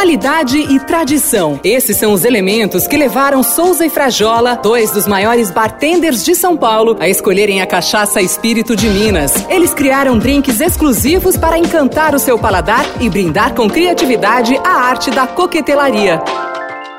Qualidade e tradição. Esses são os elementos que levaram Souza e Frajola, dois dos maiores bartenders de São Paulo, a escolherem a cachaça Espírito de Minas. Eles criaram drinks exclusivos para encantar o seu paladar e brindar com criatividade a arte da coquetelaria.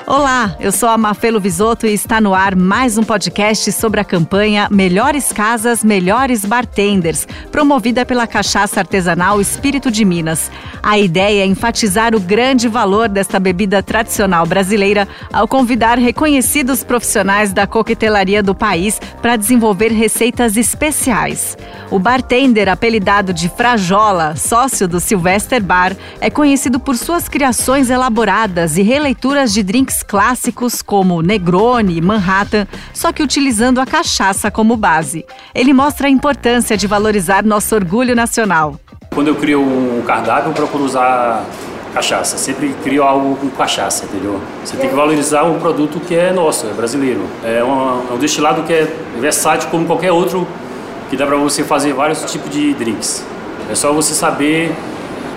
Olá, eu sou a Mafelo Visoto e está no ar mais um podcast sobre a campanha Melhores Casas, Melhores Bartenders, promovida pela Cachaça Artesanal Espírito de Minas. A ideia é enfatizar o grande valor desta bebida tradicional brasileira ao convidar reconhecidos profissionais da coquetelaria do país para desenvolver receitas especiais. O bartender, apelidado de Frajola, sócio do Sylvester Bar, é conhecido por suas criações elaboradas e releituras de drinks clássicos como Negroni e Manhattan, só que utilizando a cachaça como base. Ele mostra a importância de valorizar nosso orgulho nacional. Quando eu crio um cardápio, eu procuro usar cachaça. Sempre crio algo com cachaça, entendeu? Você tem que valorizar um produto que é nosso, é brasileiro. É, é um destilado que é versátil como qualquer outro, que dá para você fazer vários tipos de drinks. É só você saber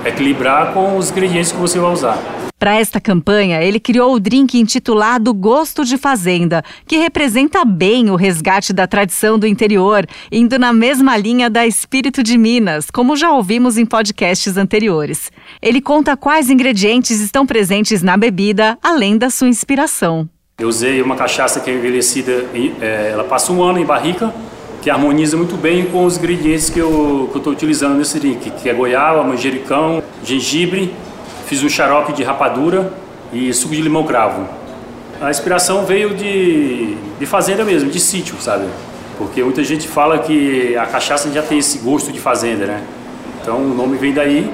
equilibrar com os ingredientes que você vai usar. Para esta campanha, ele criou o drink intitulado Gosto de Fazenda, que representa bem o resgate da tradição do interior, indo na mesma linha da Espírito de Minas, como já ouvimos em podcasts anteriores. Ele conta quais ingredientes estão presentes na bebida, além da sua inspiração. Eu usei uma cachaça que é envelhecida, é, ela passa um ano em barrica, que harmoniza muito bem com os ingredientes que eu estou utilizando nesse drink, que é goiaba, manjericão, gengibre Fiz um xarope de rapadura e suco de limão cravo. A inspiração veio de, de fazenda mesmo, de sítio, sabe? Porque muita gente fala que a cachaça já tem esse gosto de fazenda, né? Então o nome vem daí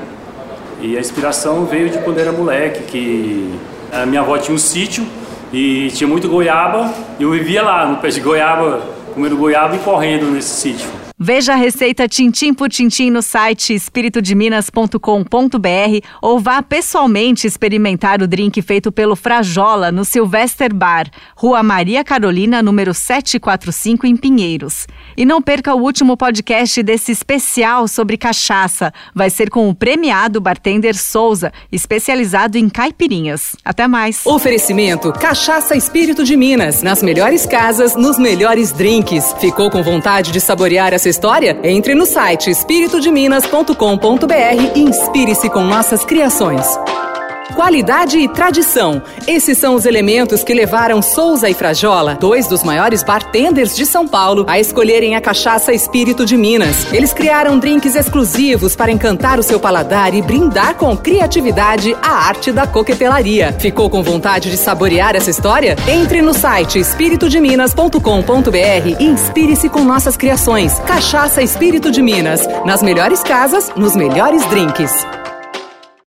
e a inspiração veio de quando era moleque, que a minha avó tinha um sítio e tinha muito goiaba e eu vivia lá no pé de goiaba, comendo goiaba e correndo nesse sítio. Veja a receita tintim por tintim no site espiritodeminas.com.br ou vá pessoalmente experimentar o drink feito pelo Frajola no Sylvester Bar, Rua Maria Carolina, número 745, em Pinheiros. E não perca o último podcast desse especial sobre cachaça. Vai ser com o premiado bartender Souza, especializado em caipirinhas. Até mais. Oferecimento Cachaça Espírito de Minas. Nas melhores casas, nos melhores drinks. Ficou com vontade de saborear essa história? Entre no site espiritodeminas.com.br e inspire-se com nossas criações. Qualidade e tradição. Esses são os elementos que levaram Souza e Frajola, dois dos maiores bartenders de São Paulo, a escolherem a cachaça Espírito de Minas. Eles criaram drinks exclusivos para encantar o seu paladar e brindar com criatividade a arte da coquetelaria. Ficou com vontade de saborear essa história? Entre no site espiritodeminas.com.br e inspire-se com nossas criações. Cachaça Espírito de Minas. Nas melhores casas, nos melhores drinks.